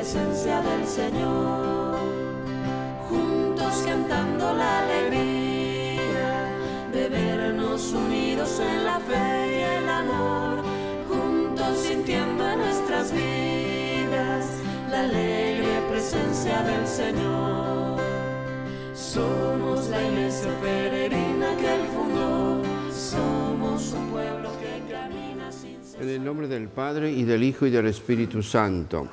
Presencia del Señor, juntos cantando la alegría de vernos unidos en la fe y el amor, juntos sintiendo en nuestras vidas la alegre presencia del Señor. Somos la iglesia peregrina que Él fundó, somos un pueblo En el nombre del Padre y del Hijo y del Espíritu Santo.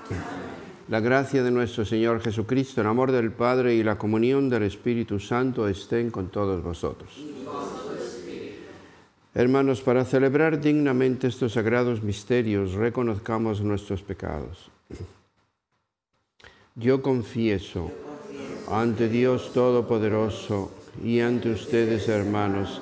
La gracia de nuestro Señor Jesucristo, el amor del Padre y la comunión del Espíritu Santo estén con todos vosotros. Hermanos, para celebrar dignamente estos sagrados misterios, reconozcamos nuestros pecados. Yo confieso ante Dios Todopoderoso y ante ustedes, hermanos,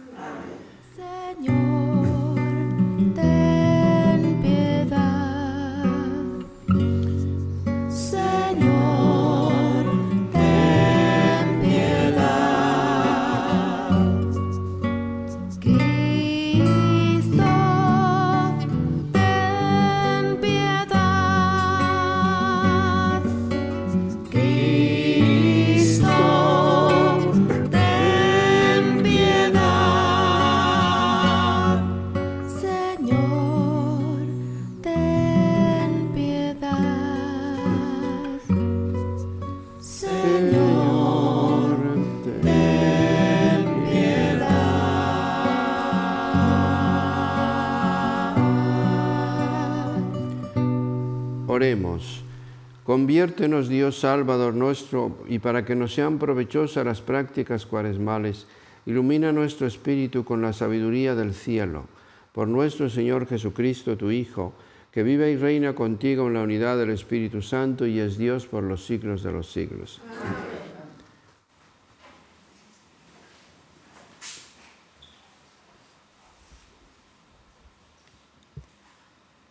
Conviértenos, Dios Salvador nuestro, y para que nos sean provechosas las prácticas cuaresmales, ilumina nuestro espíritu con la sabiduría del cielo. Por nuestro Señor Jesucristo, tu Hijo, que vive y reina contigo en la unidad del Espíritu Santo y es Dios por los siglos de los siglos.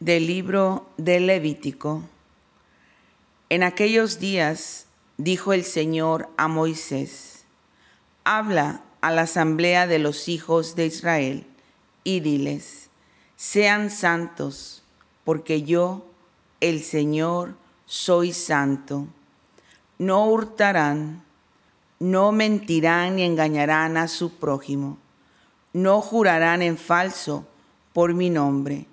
Del libro del Levítico. En aquellos días dijo el Señor a Moisés, habla a la asamblea de los hijos de Israel y diles, sean santos, porque yo, el Señor, soy santo. No hurtarán, no mentirán ni engañarán a su prójimo, no jurarán en falso por mi nombre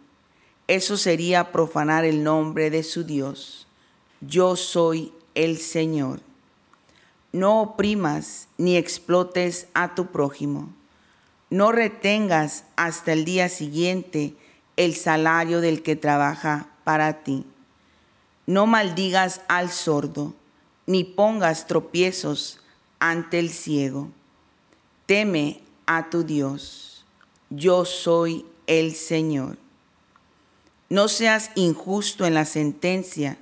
eso sería profanar el nombre de su Dios. Yo soy el Señor. No oprimas ni explotes a tu prójimo. No retengas hasta el día siguiente el salario del que trabaja para ti. No maldigas al sordo, ni pongas tropiezos ante el ciego. Teme a tu Dios. Yo soy el Señor. No seas injusto en la sentencia,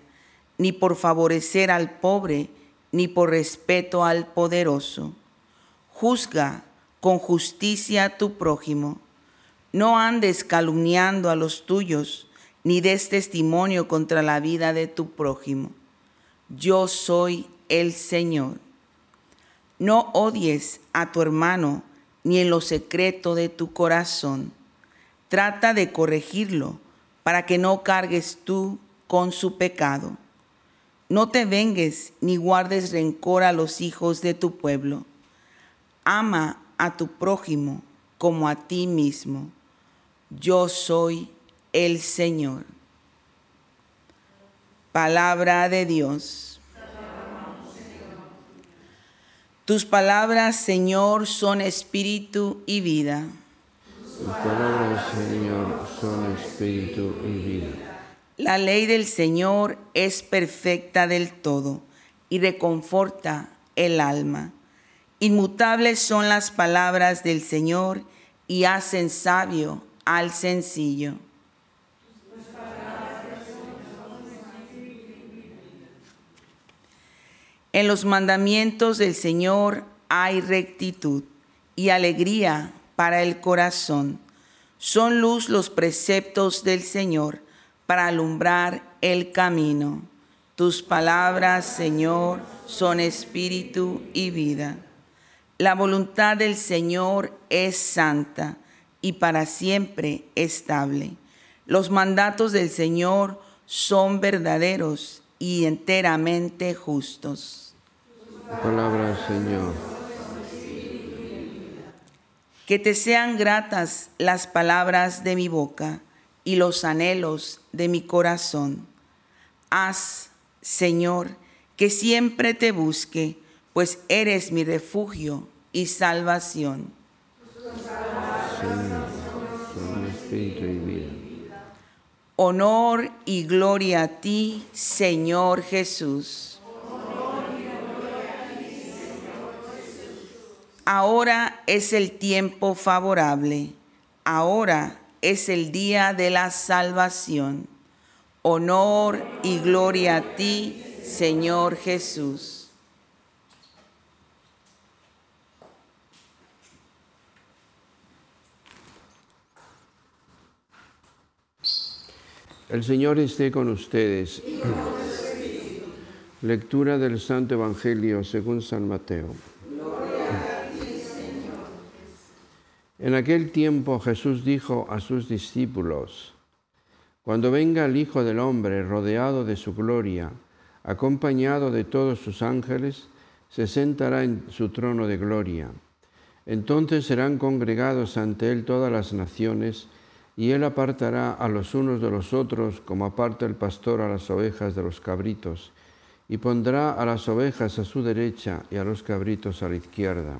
ni por favorecer al pobre, ni por respeto al poderoso. Juzga con justicia a tu prójimo. No andes calumniando a los tuyos, ni des testimonio contra la vida de tu prójimo. Yo soy el Señor. No odies a tu hermano ni en lo secreto de tu corazón. Trata de corregirlo para que no cargues tú con su pecado. No te vengues ni guardes rencor a los hijos de tu pueblo. Ama a tu prójimo como a ti mismo. Yo soy el Señor. Palabra de Dios. Tus palabras, Señor, son espíritu y vida. Tus palabras, Señor, son espíritu y vida. La ley del Señor es perfecta del todo y reconforta el alma. Inmutables son las palabras del Señor y hacen sabio al sencillo. En los mandamientos del Señor hay rectitud y alegría para el corazón. Son luz los preceptos del Señor para alumbrar el camino. Tus palabras, Señor, son espíritu y vida. La voluntad del Señor es santa y para siempre estable. Los mandatos del Señor son verdaderos y enteramente justos. Palabra, Señor. Que te sean gratas las palabras de mi boca y los anhelos de mi corazón. Haz, Señor, que siempre te busque, pues eres mi refugio y salvación. Honor y gloria a ti, Señor Jesús. Ahora es el tiempo favorable, ahora es el día de la salvación. Honor y gloria a ti, Señor Jesús. El Señor esté con ustedes. Lectura del Santo Evangelio según San Mateo. En aquel tiempo Jesús dijo a sus discípulos, Cuando venga el Hijo del Hombre rodeado de su gloria, acompañado de todos sus ángeles, se sentará en su trono de gloria. Entonces serán congregados ante él todas las naciones, y él apartará a los unos de los otros como aparta el pastor a las ovejas de los cabritos, y pondrá a las ovejas a su derecha y a los cabritos a la izquierda.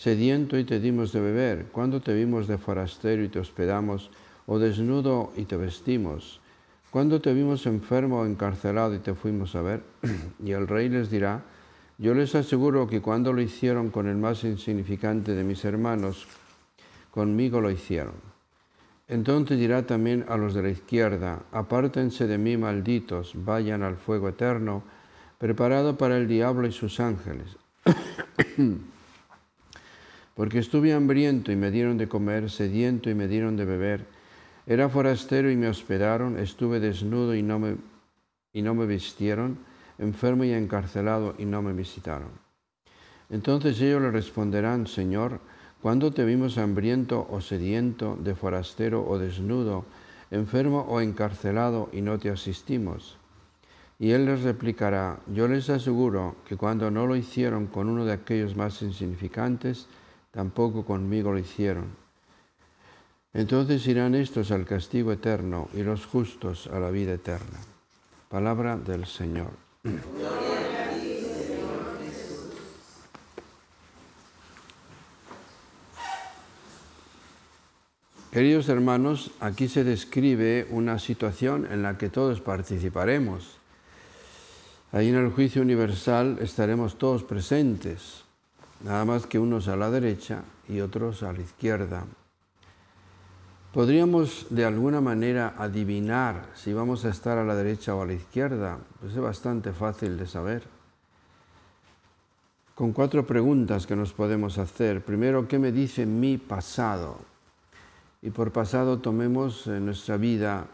Sediento y te dimos de beber, cuando te vimos de forastero y te hospedamos, o desnudo y te vestimos, cuando te vimos enfermo o encarcelado y te fuimos a ver. y el rey les dirá, yo les aseguro que cuando lo hicieron con el más insignificante de mis hermanos, conmigo lo hicieron. Entonces dirá también a los de la izquierda, apártense de mí malditos, vayan al fuego eterno, preparado para el diablo y sus ángeles. porque estuve hambriento y me dieron de comer, sediento y me dieron de beber, era forastero y me hospedaron, estuve desnudo y no me, y no me vistieron, enfermo y encarcelado y no me visitaron. Entonces ellos le responderán, Señor, ¿cuándo te vimos hambriento o sediento, de forastero o desnudo, enfermo o encarcelado y no te asistimos? Y él les replicará, yo les aseguro que cuando no lo hicieron con uno de aquellos más insignificantes, tampoco conmigo lo hicieron. Entonces irán estos al castigo eterno y los justos a la vida eterna. Palabra del Señor. Queridos hermanos, aquí se describe una situación en la que todos participaremos. Ahí en el juicio universal estaremos todos presentes, nada más que unos a la derecha y otros a la izquierda. ¿Podríamos de alguna manera adivinar si vamos a estar a la derecha o a la izquierda? Pues es bastante fácil de saber. Con cuatro preguntas que nos podemos hacer. Primero, ¿qué me dice mi pasado? Y por pasado tomemos en nuestra vida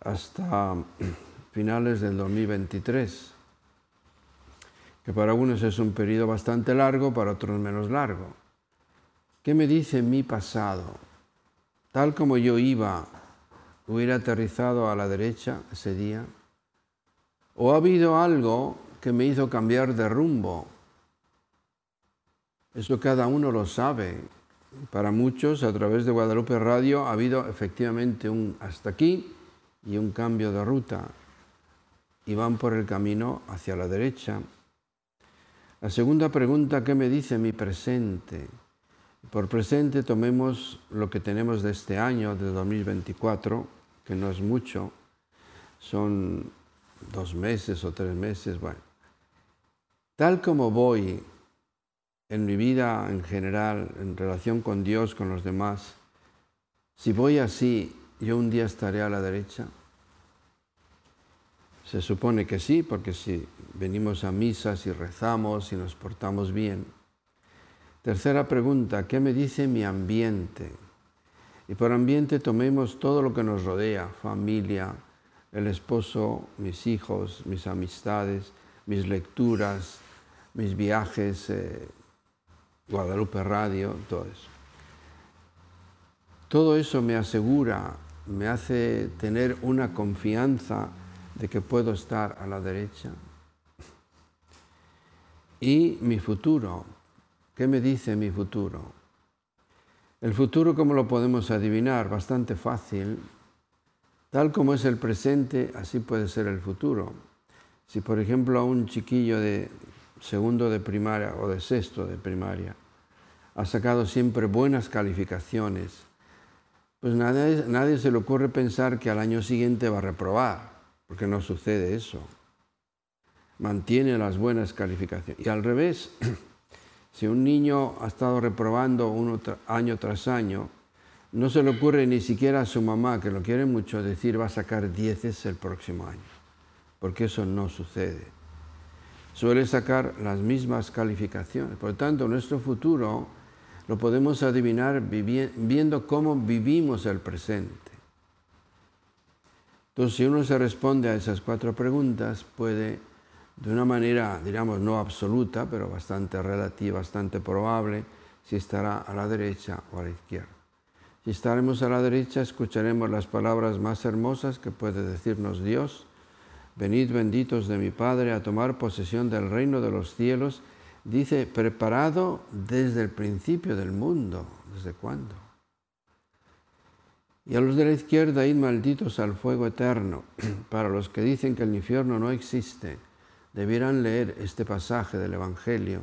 hasta finales del 2023, que para algunos es un periodo bastante largo, para otros menos largo. ¿Qué me dice mi pasado? tal como yo iba, hubiera aterrizado a la derecha ese día? ¿O ha habido algo que me hizo cambiar de rumbo? Eso cada uno lo sabe. Para muchos, a través de Guadalupe Radio, ha habido efectivamente un hasta aquí y un cambio de ruta. Y van por el camino hacia la derecha. La segunda pregunta, ¿qué me dice mi presente? Por presente tomemos lo que tenemos de este año, de 2024, que no es mucho, son dos meses o tres meses, bueno. Tal como voy en mi vida en general, en relación con Dios, con los demás, si voy así, yo un día estaré a la derecha. Se supone que sí, porque si venimos a misas y rezamos y nos portamos bien, Tercera pregunta, ¿qué me dice mi ambiente? Y por ambiente tomemos todo lo que nos rodea, familia, el esposo, mis hijos, mis amistades, mis lecturas, mis viajes, eh, Guadalupe Radio, todo eso. Todo eso me asegura, me hace tener una confianza de que puedo estar a la derecha. Y mi futuro, ¿Qué me dice mi futuro? El futuro, ¿cómo lo podemos adivinar? Bastante fácil. Tal como es el presente, así puede ser el futuro. Si, por ejemplo, a un chiquillo de segundo de primaria o de sexto de primaria ha sacado siempre buenas calificaciones, pues nadie, nadie se le ocurre pensar que al año siguiente va a reprobar, porque no sucede eso. Mantiene las buenas calificaciones. Y al revés, Si un niño ha estado reprobando año tras año, no se le ocurre ni siquiera a su mamá, que lo quiere mucho, decir va a sacar dieces el próximo año, porque eso no sucede. Suele sacar las mismas calificaciones. Por lo tanto, nuestro futuro lo podemos adivinar viendo cómo vivimos el presente. Entonces, si uno se responde a esas cuatro preguntas, puede de una manera, digamos, no absoluta, pero bastante relativa, bastante probable, si estará a la derecha o a la izquierda. Si estaremos a la derecha, escucharemos las palabras más hermosas que puede decirnos Dios. Venid benditos de mi Padre a tomar posesión del reino de los cielos. Dice, preparado desde el principio del mundo. ¿Desde cuándo? Y a los de la izquierda, id malditos al fuego eterno, para los que dicen que el infierno no existe debieran leer este pasaje del Evangelio.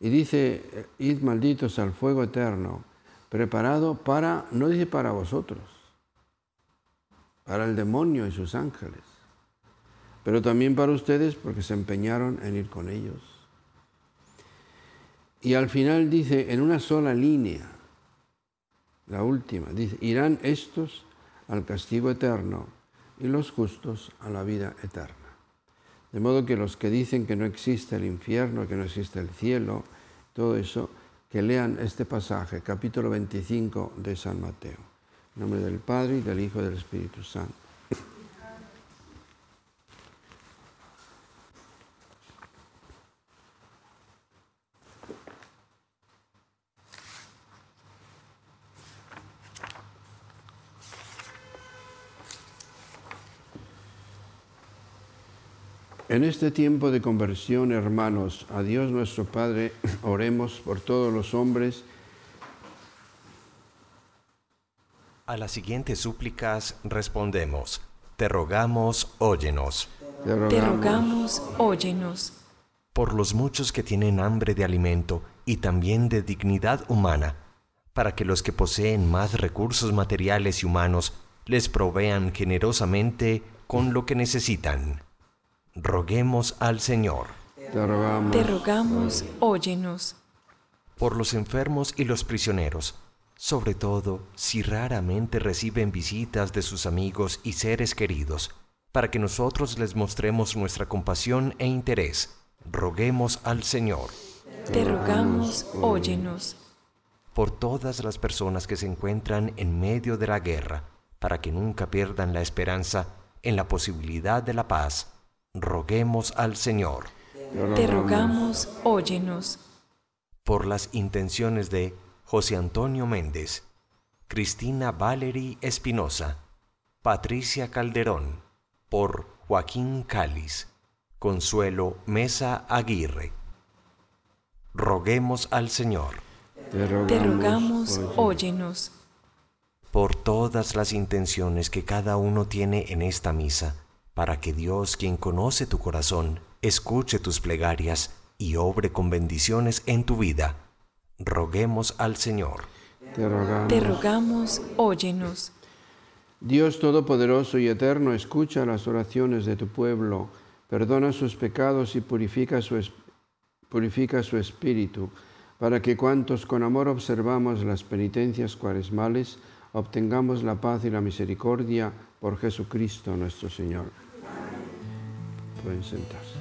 Y dice, id malditos al fuego eterno, preparado para, no dice para vosotros, para el demonio y sus ángeles, pero también para ustedes porque se empeñaron en ir con ellos. Y al final dice, en una sola línea, la última, dice, irán estos al castigo eterno y los justos a la vida eterna. De modo que los que dicen que no existe el infierno, que no existe el cielo, todo eso, que lean este pasaje, capítulo 25 de San Mateo. En nombre del Padre y del Hijo y del Espíritu Santo. En este tiempo de conversión, hermanos, a Dios nuestro Padre, oremos por todos los hombres. A las siguientes súplicas respondemos, te rogamos, óyenos. Te rogamos, óyenos. Por los muchos que tienen hambre de alimento y también de dignidad humana, para que los que poseen más recursos materiales y humanos les provean generosamente con lo que necesitan. Roguemos al Señor. Te rogamos, Te rogamos, óyenos. Por los enfermos y los prisioneros, sobre todo si raramente reciben visitas de sus amigos y seres queridos, para que nosotros les mostremos nuestra compasión e interés. Roguemos al Señor. Te rogamos, óyenos. por todas las personas que se encuentran en medio de la guerra, para que nunca pierdan la esperanza en la posibilidad de la paz. Roguemos al Señor Te rogamos, óyenos. por las intenciones de José Antonio Méndez, Cristina Valery Espinosa, Patricia Calderón, por Joaquín Cáliz, Consuelo Mesa Aguirre. Roguemos al Señor. te rogamos, Te rogamos, óyenos. por todas las intenciones que cada uno tiene en esta misa, para que Dios, quien conoce tu corazón, escuche tus plegarias y obre con bendiciones en tu vida. Roguemos al Señor. Te rogamos. Te rogamos, óyenos. Dios Todopoderoso y Eterno, escucha las oraciones de tu pueblo, perdona sus pecados y purifica su, purifica su espíritu, para que cuantos con amor observamos las penitencias cuaresmales, obtengamos la paz y la misericordia por Jesucristo nuestro Señor. Pueden sentarse.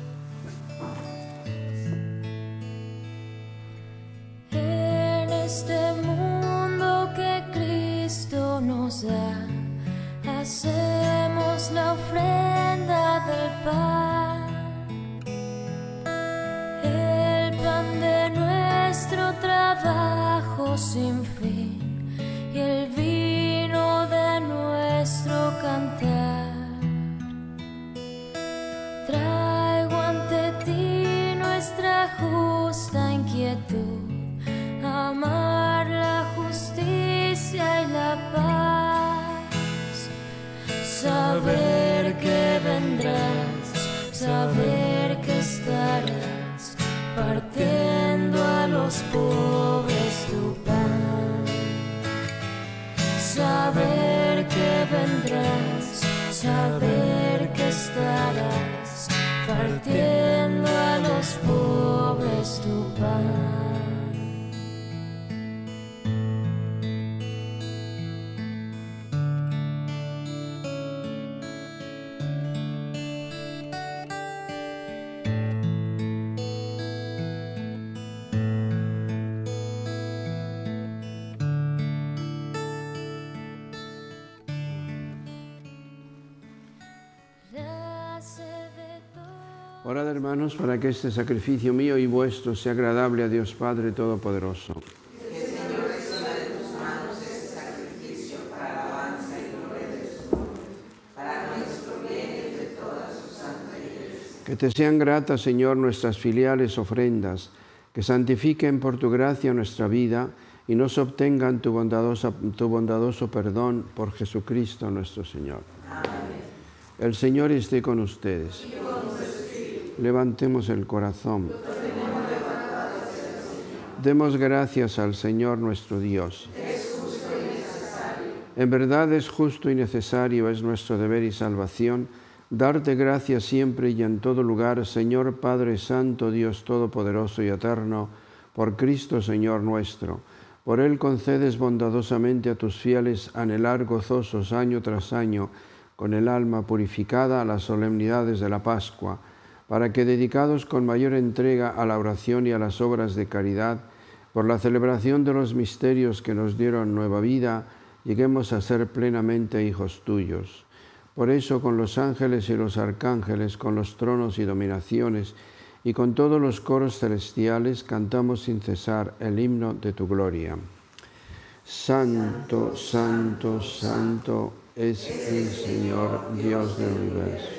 En este mundo que Cristo nos da, hacemos la ofrenda del pan. El pan de nuestro trabajo sin fin pobres tu pan. Saber que vendrás, saber Para que este sacrificio mío y vuestro sea agradable a Dios Padre Todopoderoso. Que te sean gratas, Señor, nuestras filiales ofrendas, que santifiquen por tu gracia nuestra vida y nos obtengan tu, bondadoso perdón por Jesucristo nuestro Señor. El Señor esté con ustedes. Levantemos el corazón. Demos gracias al Señor nuestro Dios. En verdad es justo y necesario, es nuestro deber y salvación, darte gracias siempre y en todo lugar, Señor Padre Santo, Dios Todopoderoso y Eterno, por Cristo Señor nuestro. Por Él concedes bondadosamente a tus fieles anhelar gozosos año tras año, con el alma purificada a las solemnidades de la Pascua, para que dedicados con mayor entrega a la oración y a las obras de caridad, por la celebración de los misterios que nos dieron nueva vida, lleguemos a ser plenamente hijos tuyos. Por eso con los ángeles y los arcángeles, con los tronos y dominaciones, y con todos los coros celestiales cantamos sin cesar el himno de tu gloria. Santo, santo, santo es el Señor Dios del universo.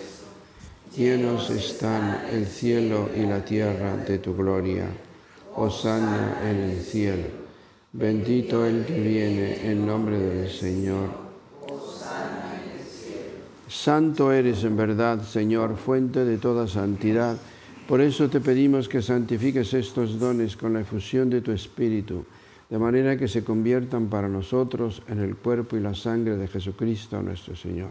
Llenos están el cielo y la tierra de tu gloria. Hosanna en el cielo. Bendito el que viene en nombre del Señor. Santo eres en verdad, Señor, fuente de toda santidad. Por eso te pedimos que santifiques estos dones con la efusión de tu Espíritu, de manera que se conviertan para nosotros en el cuerpo y la sangre de Jesucristo nuestro Señor,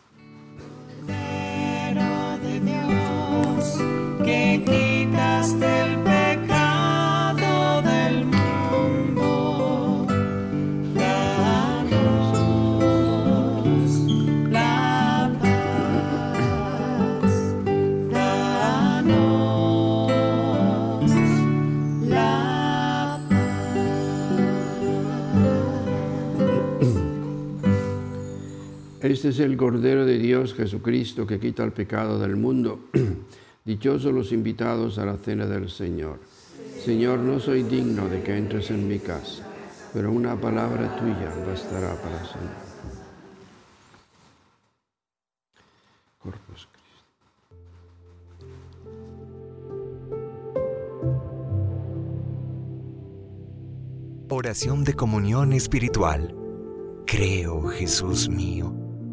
Este es el Cordero de Dios Jesucristo que quita el pecado del mundo. Dichosos los invitados a la cena del Señor. Señor, no soy digno de que entres en mi casa, pero una palabra tuya bastará para sanar. Corpus Oración de comunión espiritual. Creo, Jesús mío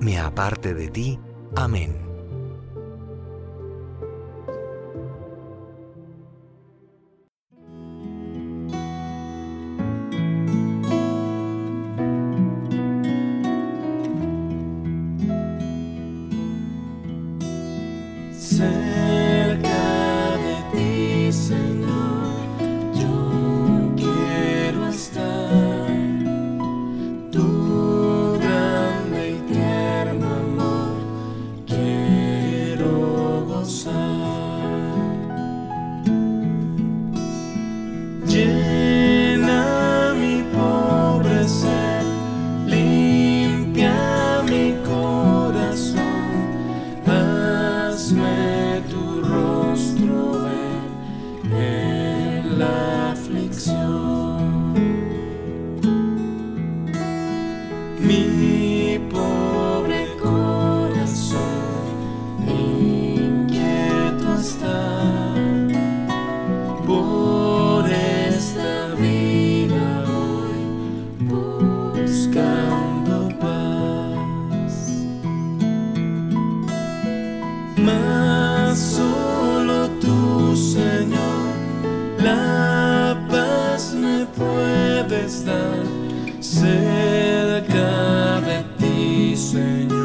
me aparte de ti. Amén. Ti,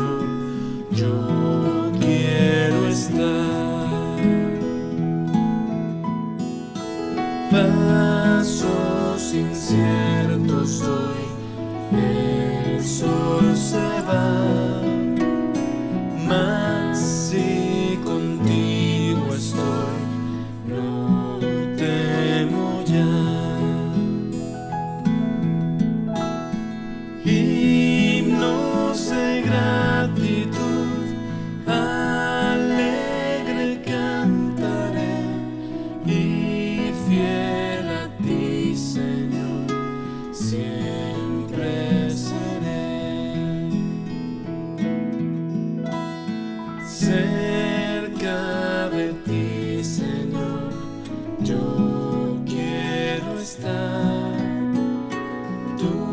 Tu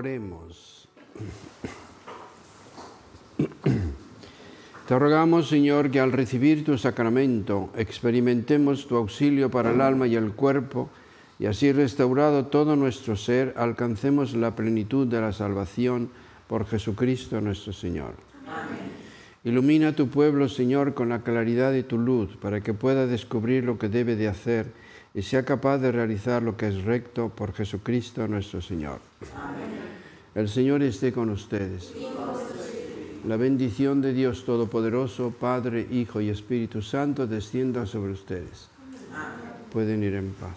Oremos. Te rogamos, Señor, que al recibir tu sacramento experimentemos tu auxilio para el alma y el cuerpo, y así restaurado todo nuestro ser, alcancemos la plenitud de la salvación por Jesucristo nuestro Señor. Ilumina a tu pueblo, Señor, con la claridad de tu luz, para que pueda descubrir lo que debe de hacer y sea capaz de realizar lo que es recto por Jesucristo nuestro Señor. El Señor esté con ustedes. La bendición de Dios Todopoderoso, Padre, Hijo y Espíritu Santo, descienda sobre ustedes. Pueden ir en paz.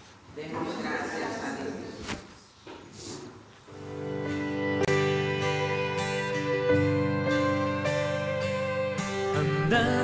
andando